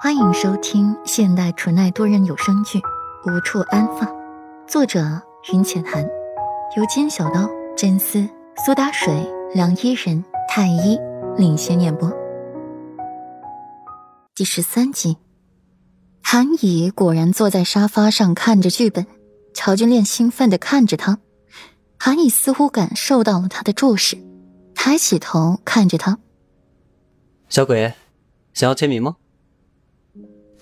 欢迎收听现代纯爱多人有声剧《无处安放》，作者云浅寒，由金小刀、真丝、苏打水、梁依人、太一领衔演播。第十三集，韩乙果然坐在沙发上看着剧本，乔君恋兴奋的看着他，韩乙似乎感受到了他的注视，抬起头看着他，小鬼，想要签名吗？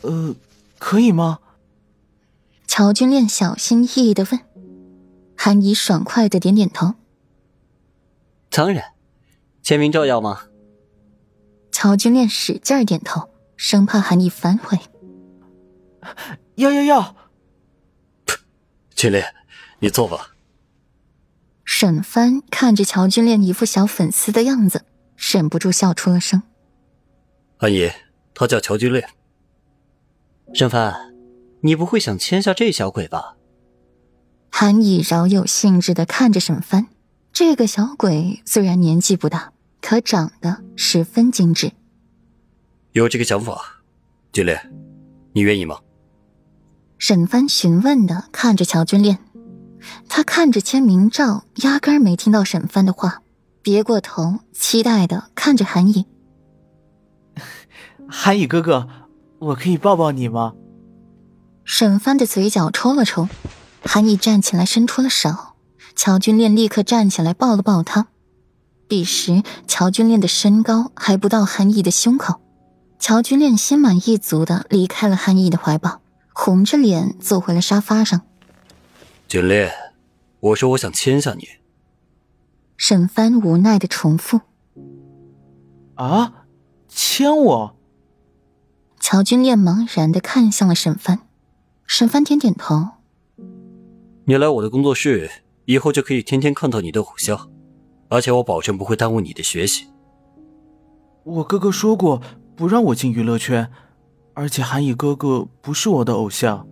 呃，可以吗？乔君恋小心翼翼的问。韩怡爽快的点点头。当然，签名照要吗？乔君恋使劲点头，生怕韩怡反悔。要要要！君恋，你坐吧。沈帆看着乔君恋一副小粉丝的样子，忍不住笑出了声。韩怡，他叫乔君恋。沈帆，你不会想签下这小鬼吧？韩以饶有兴致的看着沈帆，这个小鬼虽然年纪不大，可长得十分精致。有这个想法，君恋，你愿意吗？沈帆询问的看着乔君恋，他看着签名照，压根儿没听到沈帆的话，别过头，期待的看着韩以。韩以哥哥。我可以抱抱你吗？沈帆的嘴角抽了抽，韩毅站起来伸出了手，乔君恋立刻站起来抱了抱他。彼时乔君恋的身高还不到韩毅的胸口，乔君恋心满意足的离开了韩毅的怀抱，红着脸坐回了沙发上。君恋，我说我想亲下你。沈帆无奈的重复：“啊，亲我。”乔君恋茫然的看向了沈帆，沈帆点点头。你来我的工作室以后，就可以天天看到你的偶像，而且我保证不会耽误你的学习。我哥哥说过不让我进娱乐圈，而且韩乙哥哥不是我的偶像。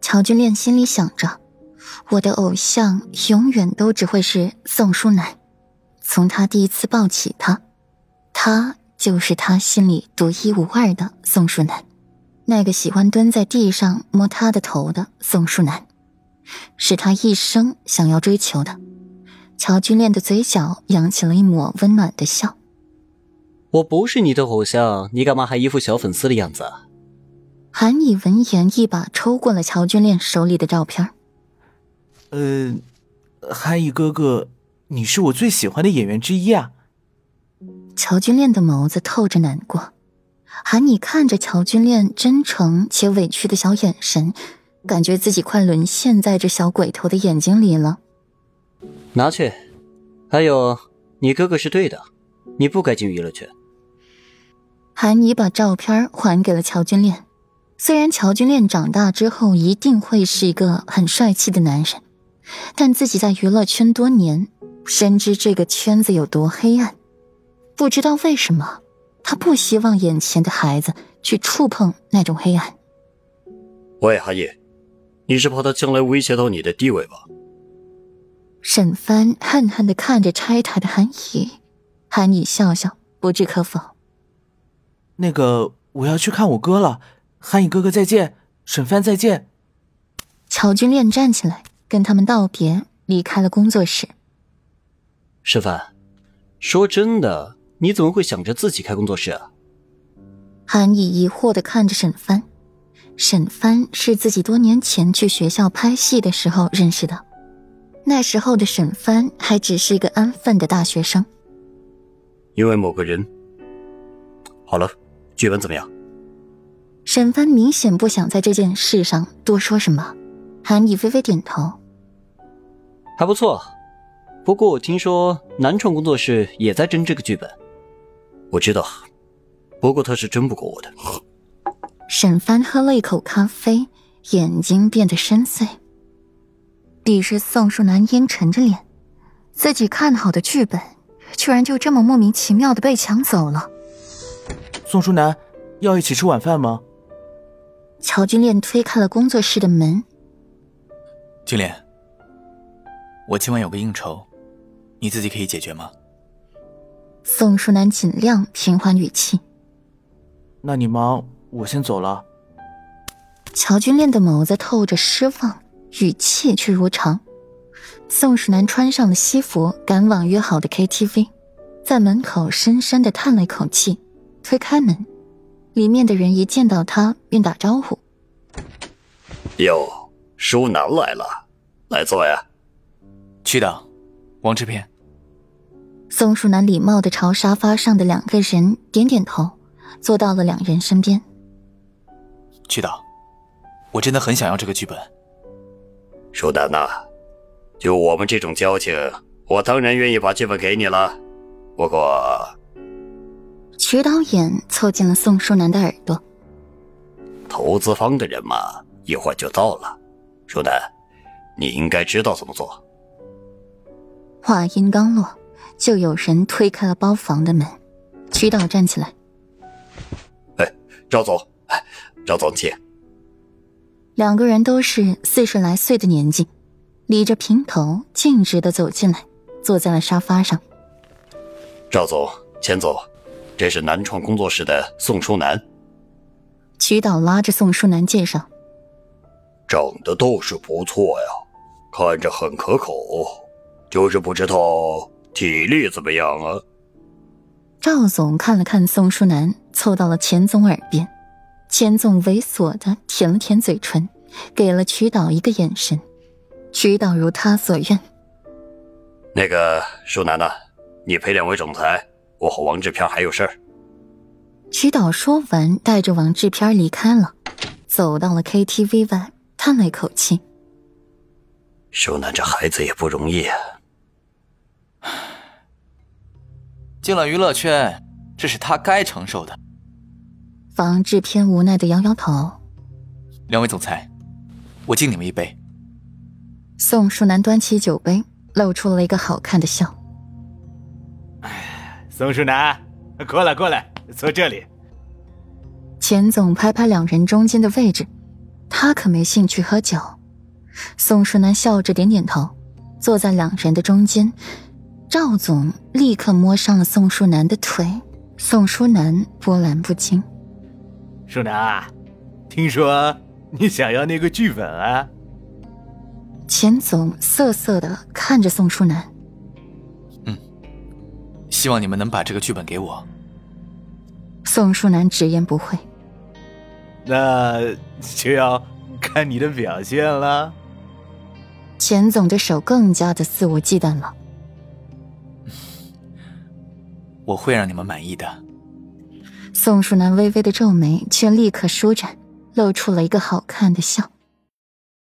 乔君恋心里想着，我的偶像永远都只会是宋书楠。从他第一次抱起他，他。就是他心里独一无二的宋树南，那个喜欢蹲在地上摸他的头的宋树南，是他一生想要追求的。乔君恋的嘴角扬起了一抹温暖的笑。我不是你的偶像，你干嘛还一副小粉丝的样子？韩以闻言，一把抽过了乔君恋手里的照片。呃，韩以哥哥，你是我最喜欢的演员之一啊。乔君恋的眸子透着难过，韩你看着乔君恋真诚且委屈的小眼神，感觉自己快沦陷在这小鬼头的眼睛里了。拿去。还有，你哥哥是对的，你不该进娱乐圈。韩妮把照片还给了乔君恋，虽然乔君恋长大之后一定会是一个很帅气的男人，但自己在娱乐圈多年，深知这个圈子有多黑暗。不知道为什么，他不希望眼前的孩子去触碰那种黑暗。喂，韩野，你是怕他将来威胁到你的地位吧？沈帆恨恨的看着拆台的韩野，韩野笑笑，不置可否。那个，我要去看我哥了，韩野哥哥再见，沈帆再见。乔君恋站起来跟他们道别，离开了工作室。沈帆，说真的。你怎么会想着自己开工作室啊？韩毅疑惑的看着沈帆，沈帆是自己多年前去学校拍戏的时候认识的，那时候的沈帆还只是一个安分的大学生。因为某个人。好了，剧本怎么样？沈帆明显不想在这件事上多说什么。韩毅微微点头，还不错。不过我听说南创工作室也在争这个剧本。我知道，不过他是争不过我的。沈帆喝了一口咖啡，眼睛变得深邃。彼时宋树南阴沉着脸，自己看好的剧本，居然就这么莫名其妙的被抢走了。宋淑南，要一起吃晚饭吗？乔君恋推开了工作室的门。君莲，我今晚有个应酬，你自己可以解决吗？宋淑楠尽量平缓语气。那你忙，我先走了。乔君恋的眸子透着失望，语气却如常。宋世南穿上了西服，赶往约好的 KTV，在门口深深的叹了一口气，推开门，里面的人一见到他便打招呼：“哟，舒楠来了，来坐呀。”区长，王制片。宋树南礼貌的朝沙发上的两个人点点头，坐到了两人身边。曲导，我真的很想要这个剧本。舒南呐，就我们这种交情，我当然愿意把剧本给你了。不过，曲导演凑近了宋书南的耳朵。投资方的人嘛，一会儿就到了。舒南，你应该知道怎么做。话音刚落，就有人推开了包房的门。曲导站起来：“哎，赵总，哎，赵总，请。”两个人都是四十来岁的年纪，理着平头，径直的走进来，坐在了沙发上。赵总，钱总，这是南创工作室的宋书南。曲导拉着宋书南介绍：“长得倒是不错呀，看着很可口。”就是不知道体力怎么样啊？赵总看了看宋书南，凑到了钱总耳边。钱总猥琐的舔了舔嘴唇，给了曲导一个眼神。曲导如他所愿。那个书南呐，你陪两位总裁，我和王志片还有事儿。曲导说完，带着王志片离开了，走到了 KTV 外，叹了一口气。书楠这孩子也不容易啊。进了娱乐圈，这是他该承受的。房志偏无奈的摇摇头。两位总裁，我敬你们一杯。宋淑楠端起酒杯，露出了一个好看的笑。宋淑楠，过来过来，坐这里。钱总拍拍两人中间的位置，他可没兴趣喝酒。宋淑楠笑着点点头，坐在两人的中间。赵总立刻摸上了宋书楠的腿，宋书楠波澜不惊。书南，听说你想要那个剧本啊？钱总涩涩的看着宋书楠。嗯，希望你们能把这个剧本给我。宋书楠直言不讳。那就要看你的表现了。钱总的手更加的肆无忌惮了。我会让你们满意的。宋淑楠微微的皱眉，却立刻舒展，露出了一个好看的笑。